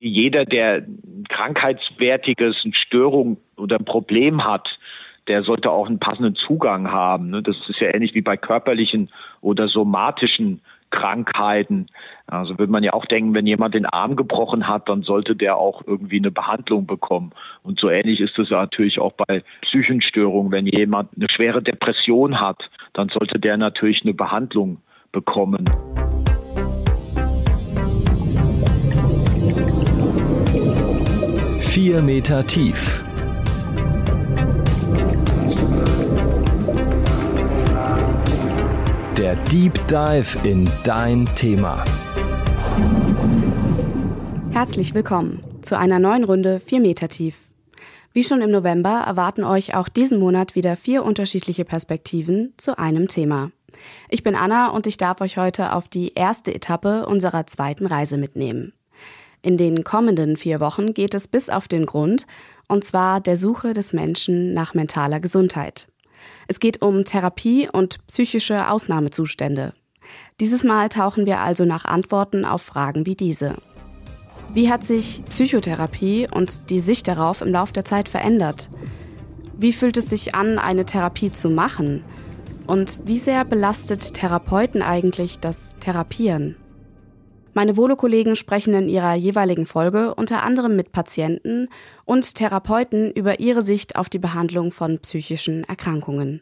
Jeder, der ein krankheitswertiges, eine Störung oder ein Problem hat, der sollte auch einen passenden Zugang haben. Ne? Das ist ja ähnlich wie bei körperlichen oder somatischen Krankheiten. Also würde man ja auch denken, wenn jemand den Arm gebrochen hat, dann sollte der auch irgendwie eine Behandlung bekommen. Und so ähnlich ist es natürlich auch bei psychischen Störungen. Wenn jemand eine schwere Depression hat, dann sollte der natürlich eine Behandlung bekommen. Vier Meter tief Der Deep Dive in dein Thema. Herzlich willkommen zu einer neuen Runde 4 Meter tief. Wie schon im November erwarten euch auch diesen Monat wieder vier unterschiedliche Perspektiven zu einem Thema. Ich bin Anna und ich darf euch heute auf die erste Etappe unserer zweiten Reise mitnehmen. In den kommenden vier Wochen geht es bis auf den Grund, und zwar der Suche des Menschen nach mentaler Gesundheit. Es geht um Therapie und psychische Ausnahmezustände. Dieses Mal tauchen wir also nach Antworten auf Fragen wie diese. Wie hat sich Psychotherapie und die Sicht darauf im Laufe der Zeit verändert? Wie fühlt es sich an, eine Therapie zu machen? Und wie sehr belastet Therapeuten eigentlich das Therapieren? Meine Volo-Kollegen sprechen in ihrer jeweiligen Folge unter anderem mit Patienten und Therapeuten über ihre Sicht auf die Behandlung von psychischen Erkrankungen.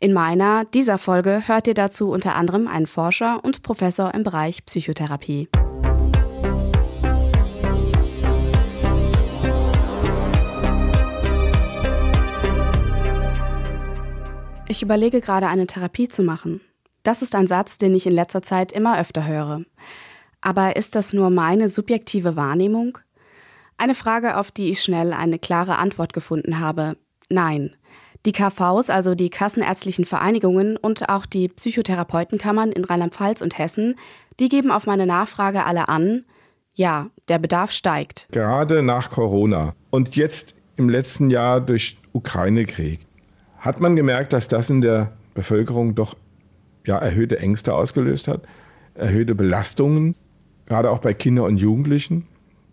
In meiner, dieser Folge hört ihr dazu unter anderem einen Forscher und Professor im Bereich Psychotherapie. Ich überlege gerade eine Therapie zu machen. Das ist ein Satz, den ich in letzter Zeit immer öfter höre. Aber ist das nur meine subjektive Wahrnehmung? Eine Frage, auf die ich schnell eine klare Antwort gefunden habe. Nein. Die KVs, also die Kassenärztlichen Vereinigungen und auch die Psychotherapeutenkammern in Rheinland-Pfalz und Hessen, die geben auf meine Nachfrage alle an, ja, der Bedarf steigt. Gerade nach Corona und jetzt im letzten Jahr durch Ukraine-Krieg hat man gemerkt, dass das in der Bevölkerung doch ja, erhöhte Ängste ausgelöst hat, erhöhte Belastungen gerade auch bei Kindern und Jugendlichen.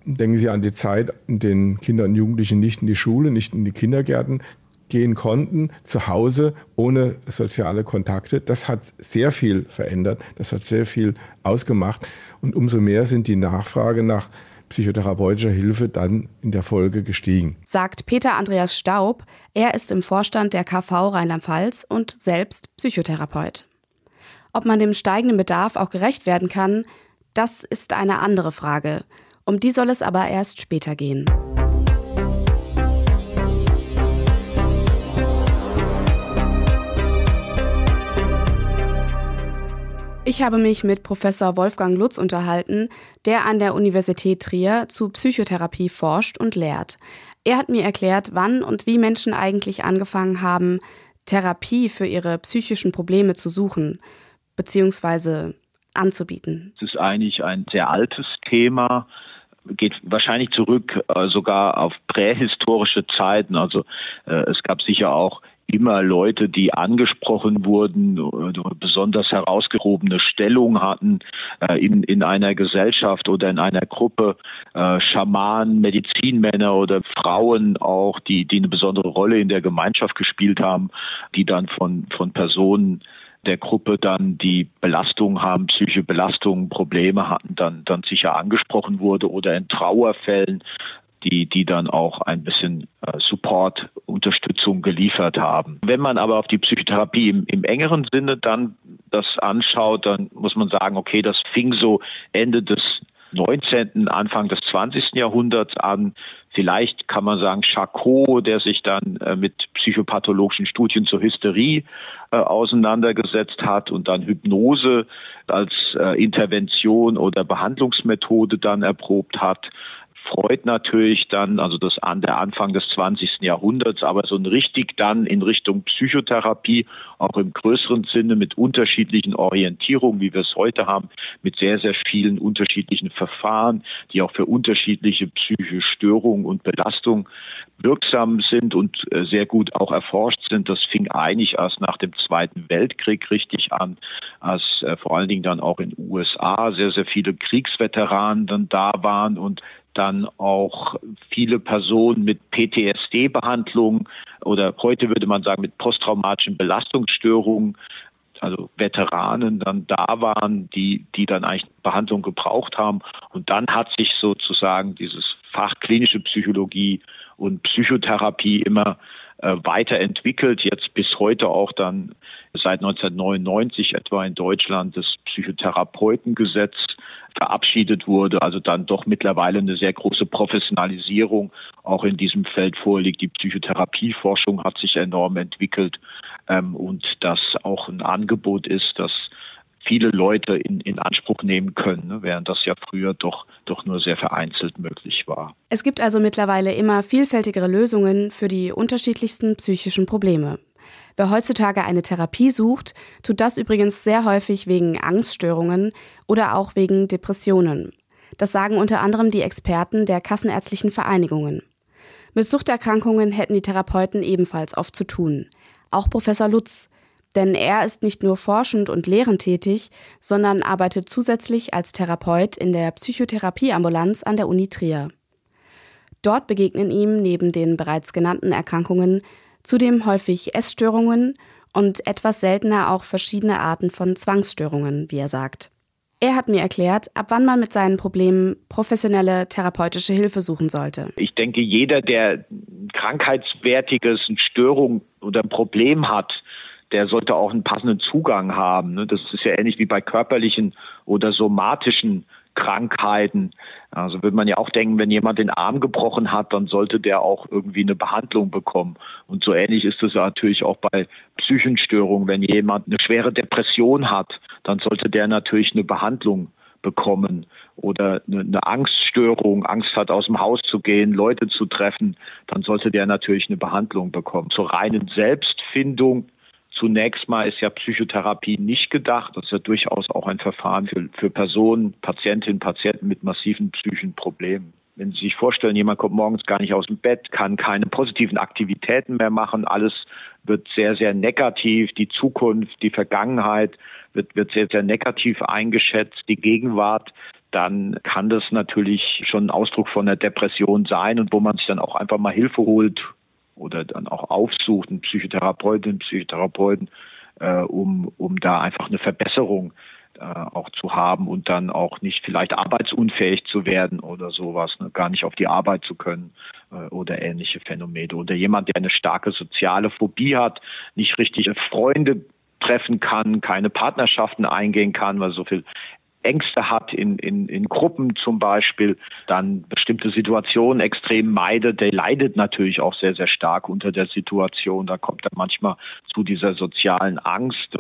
Denken Sie an die Zeit, in der Kinder und Jugendliche nicht in die Schule, nicht in die Kindergärten gehen konnten, zu Hause ohne soziale Kontakte. Das hat sehr viel verändert, das hat sehr viel ausgemacht. Und umso mehr sind die Nachfrage nach psychotherapeutischer Hilfe dann in der Folge gestiegen. Sagt Peter Andreas Staub. Er ist im Vorstand der KV Rheinland-Pfalz und selbst Psychotherapeut. Ob man dem steigenden Bedarf auch gerecht werden kann, das ist eine andere Frage. Um die soll es aber erst später gehen. Ich habe mich mit Professor Wolfgang Lutz unterhalten, der an der Universität Trier zu Psychotherapie forscht und lehrt. Er hat mir erklärt, wann und wie Menschen eigentlich angefangen haben, Therapie für ihre psychischen Probleme zu suchen, beziehungsweise anzubieten? Es ist eigentlich ein sehr altes Thema geht wahrscheinlich zurück äh, sogar auf prähistorische Zeiten. Also äh, es gab sicher auch immer Leute, die angesprochen wurden, äh, besonders herausgehobene Stellung hatten äh, in, in einer Gesellschaft oder in einer Gruppe, äh, Schamanen, Medizinmänner oder Frauen auch, die, die eine besondere Rolle in der Gemeinschaft gespielt haben, die dann von, von Personen der Gruppe dann die Belastung haben, psychische Belastungen, Probleme hatten, dann, dann sicher angesprochen wurde oder in Trauerfällen, die, die dann auch ein bisschen äh, Support, Unterstützung geliefert haben. Wenn man aber auf die Psychotherapie im, im engeren Sinne dann das anschaut, dann muss man sagen, okay, das fing so Ende des 19., Anfang des 20. Jahrhunderts an. Vielleicht kann man sagen, Charcot, der sich dann äh, mit psychopathologischen Studien zur Hysterie äh, auseinandergesetzt hat und dann Hypnose als äh, Intervention oder Behandlungsmethode dann erprobt hat. Freud natürlich dann, also das an der Anfang des 20. Jahrhunderts, aber so ein richtig dann in Richtung Psychotherapie, auch im größeren Sinne mit unterschiedlichen Orientierungen, wie wir es heute haben, mit sehr, sehr vielen unterschiedlichen Verfahren, die auch für unterschiedliche psychische Störungen und Belastungen wirksam sind und äh, sehr gut auch erforscht sind. Das fing eigentlich erst nach dem Zweiten Weltkrieg richtig an, als äh, vor allen Dingen dann auch in den USA sehr, sehr viele Kriegsveteranen dann da waren und dann auch viele Personen mit PTSD-Behandlung oder heute würde man sagen mit posttraumatischen Belastungsstörungen also Veteranen dann da waren, die, die dann eigentlich Behandlung gebraucht haben. Und dann hat sich sozusagen dieses Fach klinische Psychologie und Psychotherapie immer äh, weiterentwickelt. Jetzt bis heute auch dann seit 1999 etwa in Deutschland das Psychotherapeutengesetz verabschiedet wurde, also dann doch mittlerweile eine sehr große Professionalisierung auch in diesem Feld vorliegt. Die Psychotherapieforschung hat sich enorm entwickelt ähm, und das auch ein Angebot ist, das viele Leute in, in Anspruch nehmen können, ne, während das ja früher doch, doch nur sehr vereinzelt möglich war. Es gibt also mittlerweile immer vielfältigere Lösungen für die unterschiedlichsten psychischen Probleme. Wer heutzutage eine Therapie sucht, tut das übrigens sehr häufig wegen Angststörungen oder auch wegen Depressionen. Das sagen unter anderem die Experten der kassenärztlichen Vereinigungen. Mit Suchterkrankungen hätten die Therapeuten ebenfalls oft zu tun. Auch Professor Lutz, denn er ist nicht nur forschend und lehrend tätig, sondern arbeitet zusätzlich als Therapeut in der Psychotherapieambulanz an der Uni Trier. Dort begegnen ihm neben den bereits genannten Erkrankungen zudem häufig Essstörungen und etwas seltener auch verschiedene Arten von Zwangsstörungen, wie er sagt. Er hat mir erklärt, ab wann man mit seinen Problemen professionelle therapeutische Hilfe suchen sollte. Ich denke, jeder, der krankheitswertiges, Störung oder ein Problem hat, der sollte auch einen passenden Zugang haben. Ne? Das ist ja ähnlich wie bei körperlichen oder somatischen Krankheiten. Also würde man ja auch denken, wenn jemand den Arm gebrochen hat, dann sollte der auch irgendwie eine Behandlung bekommen. Und so ähnlich ist es natürlich auch bei Psychenstörungen. Wenn jemand eine schwere Depression hat, dann sollte der natürlich eine Behandlung bekommen oder eine, Angststörung, Angst hat, aus dem Haus zu gehen, Leute zu treffen, dann sollte der natürlich eine Behandlung bekommen. Zur reinen Selbstfindung Zunächst mal ist ja Psychotherapie nicht gedacht. Das ist ja durchaus auch ein Verfahren für, für Personen, Patientinnen, Patienten mit massiven psychischen Problemen. Wenn Sie sich vorstellen, jemand kommt morgens gar nicht aus dem Bett, kann keine positiven Aktivitäten mehr machen, alles wird sehr, sehr negativ, die Zukunft, die Vergangenheit wird, wird sehr, sehr negativ eingeschätzt, die Gegenwart, dann kann das natürlich schon ein Ausdruck von einer Depression sein und wo man sich dann auch einfach mal Hilfe holt, oder dann auch aufsucht, einen Psychotherapeutinnen, Psychotherapeuten, äh, um, um da einfach eine Verbesserung äh, auch zu haben und dann auch nicht vielleicht arbeitsunfähig zu werden oder sowas, ne, gar nicht auf die Arbeit zu können äh, oder ähnliche Phänomene. Oder jemand, der eine starke soziale Phobie hat, nicht richtig Freunde treffen kann, keine Partnerschaften eingehen kann, weil so viel Ängste hat in, in, in Gruppen zum Beispiel, dann bestimmte Situationen extrem meidet, der leidet natürlich auch sehr, sehr stark unter der Situation. Da kommt dann manchmal zu dieser sozialen Angst,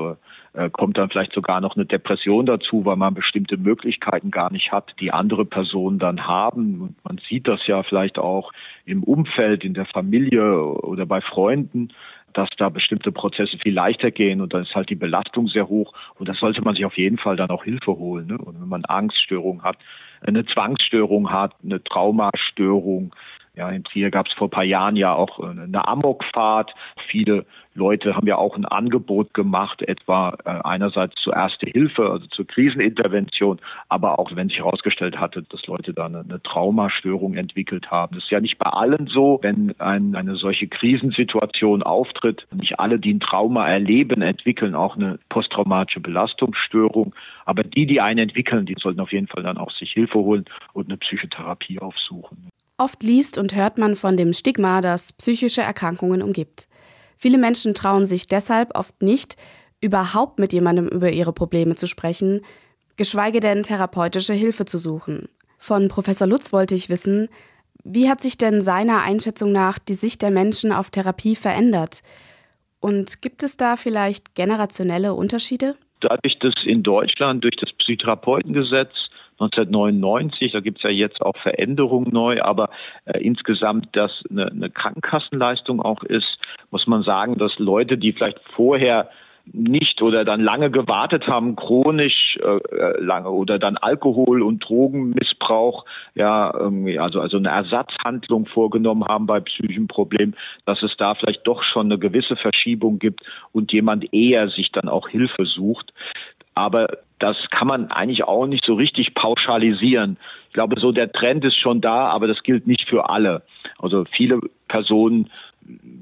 äh, kommt dann vielleicht sogar noch eine Depression dazu, weil man bestimmte Möglichkeiten gar nicht hat, die andere Personen dann haben. Und man sieht das ja vielleicht auch im Umfeld, in der Familie oder bei Freunden dass da bestimmte Prozesse viel leichter gehen und dann ist halt die Belastung sehr hoch und da sollte man sich auf jeden Fall dann auch Hilfe holen. Ne? Und wenn man Angststörung hat, eine Zwangsstörung hat, eine Traumastörung, ja, in Trier gab es vor ein paar Jahren ja auch eine Amokfahrt. Viele Leute haben ja auch ein Angebot gemacht, etwa äh, einerseits zur Erste Hilfe, also zur Krisenintervention, aber auch wenn sich herausgestellt hatte, dass Leute da eine, eine, Traumastörung entwickelt haben. Das ist ja nicht bei allen so, wenn ein, eine solche Krisensituation auftritt. Nicht alle, die ein Trauma erleben, entwickeln auch eine posttraumatische Belastungsstörung. Aber die, die einen entwickeln, die sollten auf jeden Fall dann auch sich Hilfe holen und eine Psychotherapie aufsuchen. Oft liest und hört man von dem Stigma, das psychische Erkrankungen umgibt. Viele Menschen trauen sich deshalb oft nicht, überhaupt mit jemandem über ihre Probleme zu sprechen, geschweige denn therapeutische Hilfe zu suchen. Von Professor Lutz wollte ich wissen, wie hat sich denn seiner Einschätzung nach die Sicht der Menschen auf Therapie verändert? Und gibt es da vielleicht generationelle Unterschiede? Dadurch, dass in Deutschland durch das Psychotherapeutengesetz 1999, da gibt es ja jetzt auch Veränderungen neu, aber äh, insgesamt das eine, eine Krankenkassenleistung auch ist, muss man sagen, dass Leute, die vielleicht vorher nicht oder dann lange gewartet haben, chronisch äh, äh lange oder dann Alkohol- und Drogenmissbrauch, ja, irgendwie, also, also eine Ersatzhandlung vorgenommen haben bei psychischen Problemen, dass es da vielleicht doch schon eine gewisse Verschiebung gibt und jemand eher sich dann auch Hilfe sucht. Aber das kann man eigentlich auch nicht so richtig pauschalisieren. Ich glaube, so der Trend ist schon da, aber das gilt nicht für alle. Also viele Personen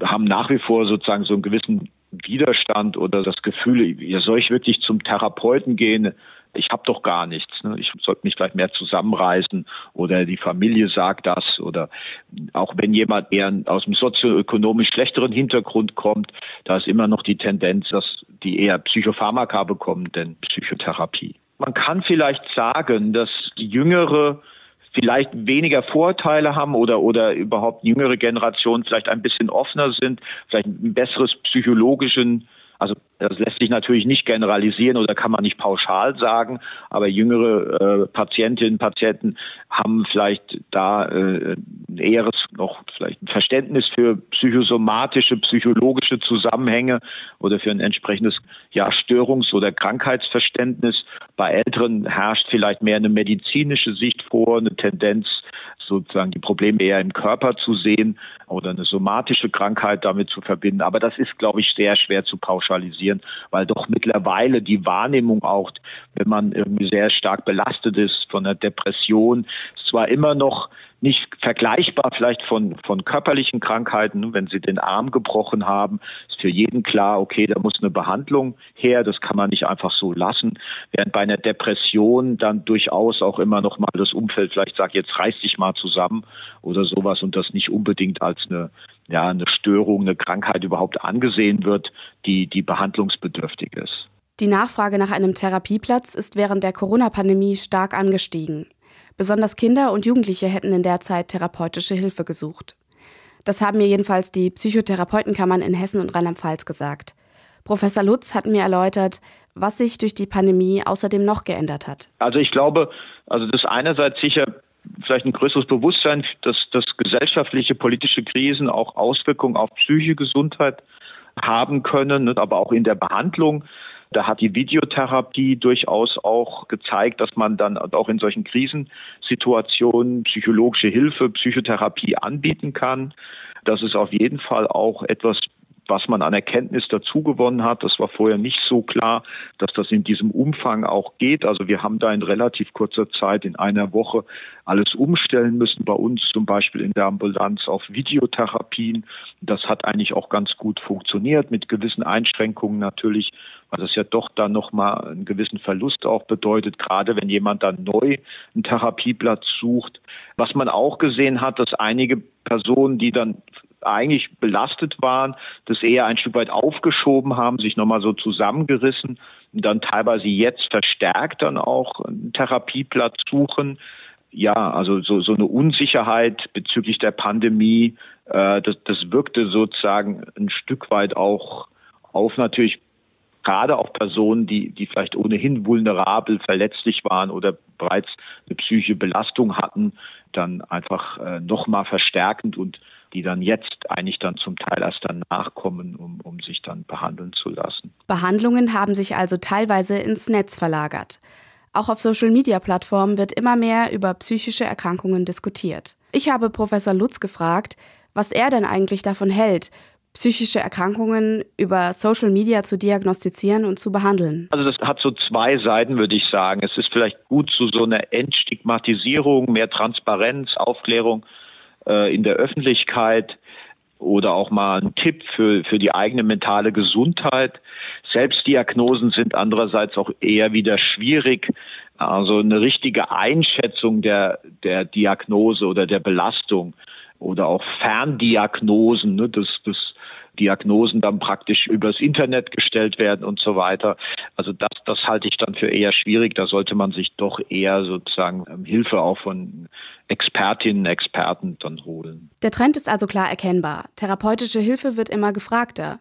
haben nach wie vor sozusagen so einen gewissen Widerstand oder das Gefühl, soll ich wirklich zum Therapeuten gehen? Ich habe doch gar nichts. Ne? Ich sollte mich vielleicht mehr zusammenreißen oder die Familie sagt das oder auch wenn jemand eher aus einem sozioökonomisch schlechteren Hintergrund kommt, da ist immer noch die Tendenz, dass die eher Psychopharmaka bekommen denn Psychotherapie. Man kann vielleicht sagen, dass die jüngere vielleicht weniger Vorteile haben oder, oder überhaupt jüngere Generationen vielleicht ein bisschen offener sind, vielleicht ein besseres psychologischen also das lässt sich natürlich nicht generalisieren oder kann man nicht pauschal sagen, aber jüngere äh, Patientinnen und Patienten haben vielleicht da äh, ein eheres noch vielleicht ein Verständnis für psychosomatische, psychologische Zusammenhänge oder für ein entsprechendes ja, Störungs- oder Krankheitsverständnis. Bei Älteren herrscht vielleicht mehr eine medizinische Sicht vor, eine Tendenz, sozusagen die Probleme eher im Körper zu sehen oder eine somatische Krankheit damit zu verbinden. Aber das ist, glaube ich, sehr schwer zu pauschalisieren, weil doch mittlerweile die Wahrnehmung auch, wenn man irgendwie sehr stark belastet ist von einer Depression, zwar immer noch nicht vergleichbar vielleicht von, von körperlichen Krankheiten. Wenn Sie den Arm gebrochen haben, ist für jeden klar, okay, da muss eine Behandlung her. Das kann man nicht einfach so lassen. Während bei einer Depression dann durchaus auch immer noch mal das Umfeld vielleicht sagt, jetzt reiß dich mal zusammen oder sowas und das nicht unbedingt als eine ja, eine Störung, eine Krankheit überhaupt angesehen wird, die, die behandlungsbedürftig ist. Die Nachfrage nach einem Therapieplatz ist während der Corona-Pandemie stark angestiegen. Besonders Kinder und Jugendliche hätten in der Zeit therapeutische Hilfe gesucht. Das haben mir jedenfalls die Psychotherapeutenkammern in Hessen und Rheinland-Pfalz gesagt. Professor Lutz hat mir erläutert, was sich durch die Pandemie außerdem noch geändert hat. Also ich glaube, also das einerseits sicher vielleicht ein größeres Bewusstsein, dass, dass gesellschaftliche, politische Krisen auch Auswirkungen auf psychische Gesundheit haben können, ne, aber auch in der Behandlung. Da hat die Videotherapie durchaus auch gezeigt, dass man dann auch in solchen Krisensituationen psychologische Hilfe, Psychotherapie anbieten kann. Das ist auf jeden Fall auch etwas was man an Erkenntnis dazugewonnen hat. Das war vorher nicht so klar, dass das in diesem Umfang auch geht. Also wir haben da in relativ kurzer Zeit in einer Woche alles umstellen müssen, bei uns zum Beispiel in der Ambulanz auf Videotherapien. Das hat eigentlich auch ganz gut funktioniert, mit gewissen Einschränkungen natürlich, weil das ja doch dann nochmal einen gewissen Verlust auch bedeutet, gerade wenn jemand dann neu einen Therapieplatz sucht. Was man auch gesehen hat, dass einige Personen, die dann eigentlich belastet waren, das eher ein Stück weit aufgeschoben haben, sich nochmal so zusammengerissen und dann teilweise jetzt verstärkt dann auch einen Therapieplatz suchen. Ja, also so, so eine Unsicherheit bezüglich der Pandemie, äh, das, das wirkte sozusagen ein Stück weit auch auf natürlich gerade auf Personen, die, die vielleicht ohnehin vulnerabel, verletzlich waren oder bereits eine psychische Belastung hatten, dann einfach äh, nochmal verstärkend und die dann jetzt eigentlich dann zum Teil erst danach kommen, um, um sich dann behandeln zu lassen. Behandlungen haben sich also teilweise ins Netz verlagert. Auch auf Social-Media-Plattformen wird immer mehr über psychische Erkrankungen diskutiert. Ich habe Professor Lutz gefragt, was er denn eigentlich davon hält, psychische Erkrankungen über Social Media zu diagnostizieren und zu behandeln? Also das hat so zwei Seiten, würde ich sagen. Es ist vielleicht gut zu so einer Entstigmatisierung, mehr Transparenz, Aufklärung äh, in der Öffentlichkeit oder auch mal ein Tipp für, für die eigene mentale Gesundheit. Selbstdiagnosen sind andererseits auch eher wieder schwierig. Also eine richtige Einschätzung der, der Diagnose oder der Belastung oder auch Ferndiagnosen, ne, das, das Diagnosen dann praktisch übers Internet gestellt werden und so weiter. Also das, das halte ich dann für eher schwierig. Da sollte man sich doch eher sozusagen ähm, Hilfe auch von Expertinnen, Experten dann holen. Der Trend ist also klar erkennbar. Therapeutische Hilfe wird immer gefragter.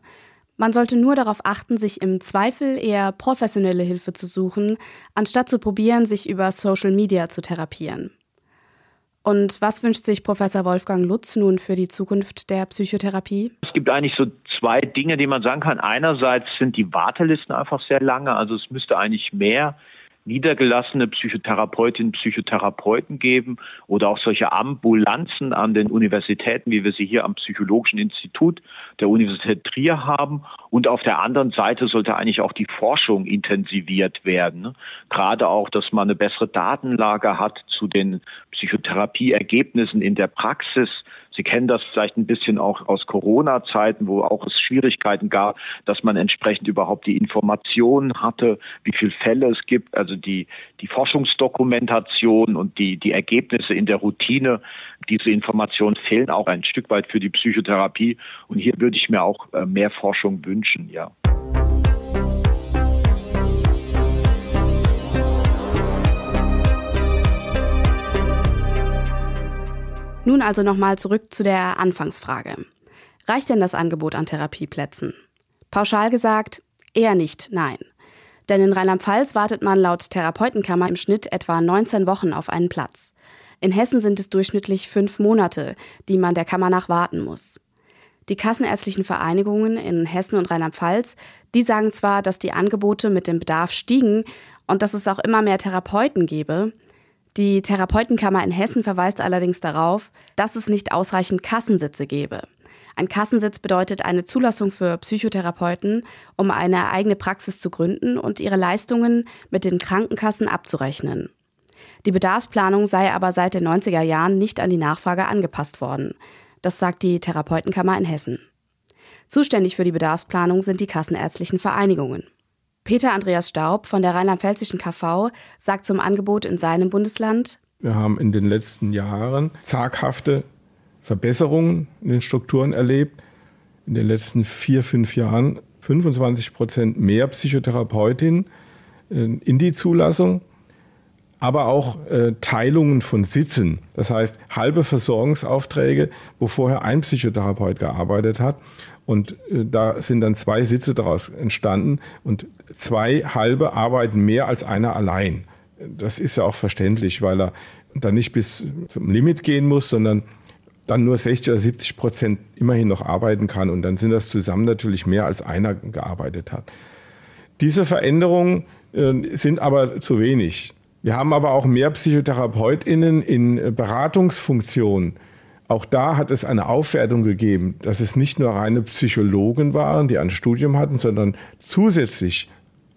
Man sollte nur darauf achten, sich im Zweifel eher professionelle Hilfe zu suchen, anstatt zu probieren, sich über Social Media zu therapieren. Und was wünscht sich Professor Wolfgang Lutz nun für die Zukunft der Psychotherapie? Es gibt eigentlich so zwei Dinge, die man sagen kann. Einerseits sind die Wartelisten einfach sehr lange, also es müsste eigentlich mehr niedergelassene Psychotherapeutinnen, Psychotherapeuten geben oder auch solche Ambulanzen an den Universitäten, wie wir sie hier am Psychologischen Institut der Universität Trier haben. Und auf der anderen Seite sollte eigentlich auch die Forschung intensiviert werden. Gerade auch, dass man eine bessere Datenlage hat zu den Psychotherapieergebnissen in der Praxis, Sie kennen das vielleicht ein bisschen auch aus Corona-Zeiten, wo auch es Schwierigkeiten gab, dass man entsprechend überhaupt die Informationen hatte, wie viele Fälle es gibt, also die, die Forschungsdokumentation und die, die Ergebnisse in der Routine. Diese Informationen fehlen auch ein Stück weit für die Psychotherapie. Und hier würde ich mir auch äh, mehr Forschung wünschen, ja. Nun also nochmal zurück zu der Anfangsfrage. Reicht denn das Angebot an Therapieplätzen? Pauschal gesagt, eher nicht, nein. Denn in Rheinland-Pfalz wartet man laut Therapeutenkammer im Schnitt etwa 19 Wochen auf einen Platz. In Hessen sind es durchschnittlich fünf Monate, die man der Kammer nach warten muss. Die kassenärztlichen Vereinigungen in Hessen und Rheinland-Pfalz, die sagen zwar, dass die Angebote mit dem Bedarf stiegen und dass es auch immer mehr Therapeuten gebe, die Therapeutenkammer in Hessen verweist allerdings darauf, dass es nicht ausreichend Kassensitze gebe. Ein Kassensitz bedeutet eine Zulassung für Psychotherapeuten, um eine eigene Praxis zu gründen und ihre Leistungen mit den Krankenkassen abzurechnen. Die Bedarfsplanung sei aber seit den 90er Jahren nicht an die Nachfrage angepasst worden. Das sagt die Therapeutenkammer in Hessen. Zuständig für die Bedarfsplanung sind die kassenärztlichen Vereinigungen. Peter Andreas Staub von der Rheinland-Pfälzischen KV sagt zum Angebot in seinem Bundesland, wir haben in den letzten Jahren zaghafte Verbesserungen in den Strukturen erlebt. In den letzten vier, fünf Jahren 25 Prozent mehr Psychotherapeutinnen äh, in die Zulassung, aber auch äh, Teilungen von Sitzen. Das heißt, halbe Versorgungsaufträge, wo vorher ein Psychotherapeut gearbeitet hat. Und äh, da sind dann zwei Sitze daraus entstanden und zwei halbe arbeiten mehr als einer allein. Das ist ja auch verständlich, weil er dann nicht bis zum Limit gehen muss, sondern dann nur 60 oder 70 Prozent immerhin noch arbeiten kann. Und dann sind das zusammen natürlich mehr als einer gearbeitet hat. Diese Veränderungen äh, sind aber zu wenig. Wir haben aber auch mehr PsychotherapeutInnen in Beratungsfunktionen auch da hat es eine Aufwertung gegeben, dass es nicht nur reine Psychologen waren, die ein Studium hatten, sondern zusätzlich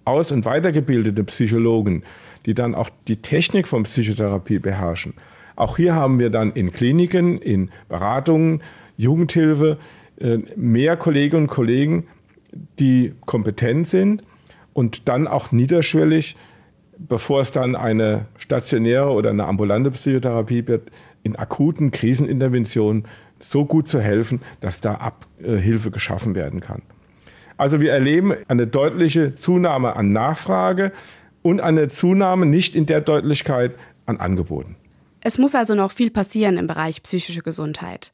aus- und weitergebildete Psychologen, die dann auch die Technik von Psychotherapie beherrschen. Auch hier haben wir dann in Kliniken, in Beratungen, Jugendhilfe äh, mehr Kolleginnen und Kollegen, die kompetent sind und dann auch niederschwellig, bevor es dann eine stationäre oder eine ambulante Psychotherapie wird, in akuten Kriseninterventionen so gut zu helfen, dass da Abhilfe geschaffen werden kann. Also wir erleben eine deutliche Zunahme an Nachfrage und eine Zunahme nicht in der Deutlichkeit an Angeboten. Es muss also noch viel passieren im Bereich psychische Gesundheit.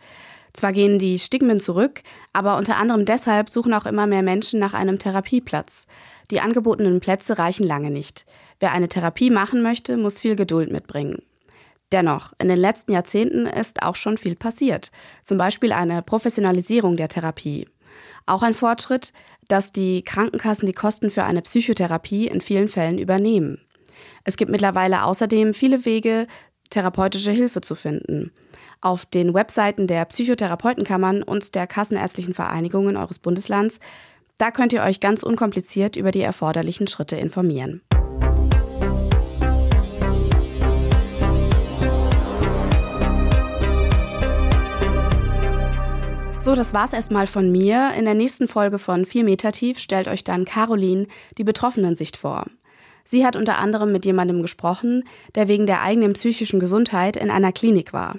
Zwar gehen die Stigmen zurück, aber unter anderem deshalb suchen auch immer mehr Menschen nach einem Therapieplatz. Die angebotenen Plätze reichen lange nicht. Wer eine Therapie machen möchte, muss viel Geduld mitbringen. Dennoch, in den letzten Jahrzehnten ist auch schon viel passiert. Zum Beispiel eine Professionalisierung der Therapie. Auch ein Fortschritt, dass die Krankenkassen die Kosten für eine Psychotherapie in vielen Fällen übernehmen. Es gibt mittlerweile außerdem viele Wege, therapeutische Hilfe zu finden. Auf den Webseiten der Psychotherapeutenkammern und der Kassenärztlichen Vereinigungen eures Bundeslands, da könnt ihr euch ganz unkompliziert über die erforderlichen Schritte informieren. So, das war's erstmal von mir. In der nächsten Folge von 4 Meter tief stellt euch dann Caroline die Betroffenen-Sicht vor. Sie hat unter anderem mit jemandem gesprochen, der wegen der eigenen psychischen Gesundheit in einer Klinik war.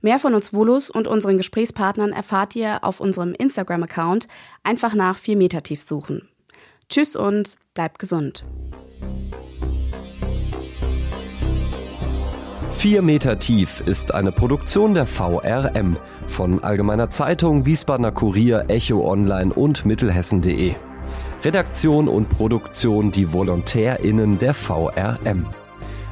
Mehr von uns Volus und unseren Gesprächspartnern erfahrt ihr auf unserem Instagram-Account. Einfach nach 4 Meter tief suchen. Tschüss und bleibt gesund. 4 Meter tief ist eine Produktion der VRM von Allgemeiner Zeitung, Wiesbadener Kurier, Echo Online und Mittelhessen.de. Redaktion und Produktion die VolontärInnen der VRM.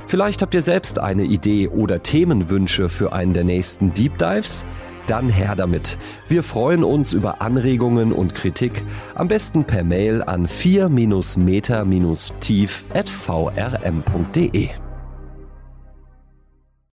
Vielleicht habt ihr selbst eine Idee oder Themenwünsche für einen der nächsten Deep Dives? Dann her damit. Wir freuen uns über Anregungen und Kritik, am besten per Mail an 4-meter-tief at vrm.de.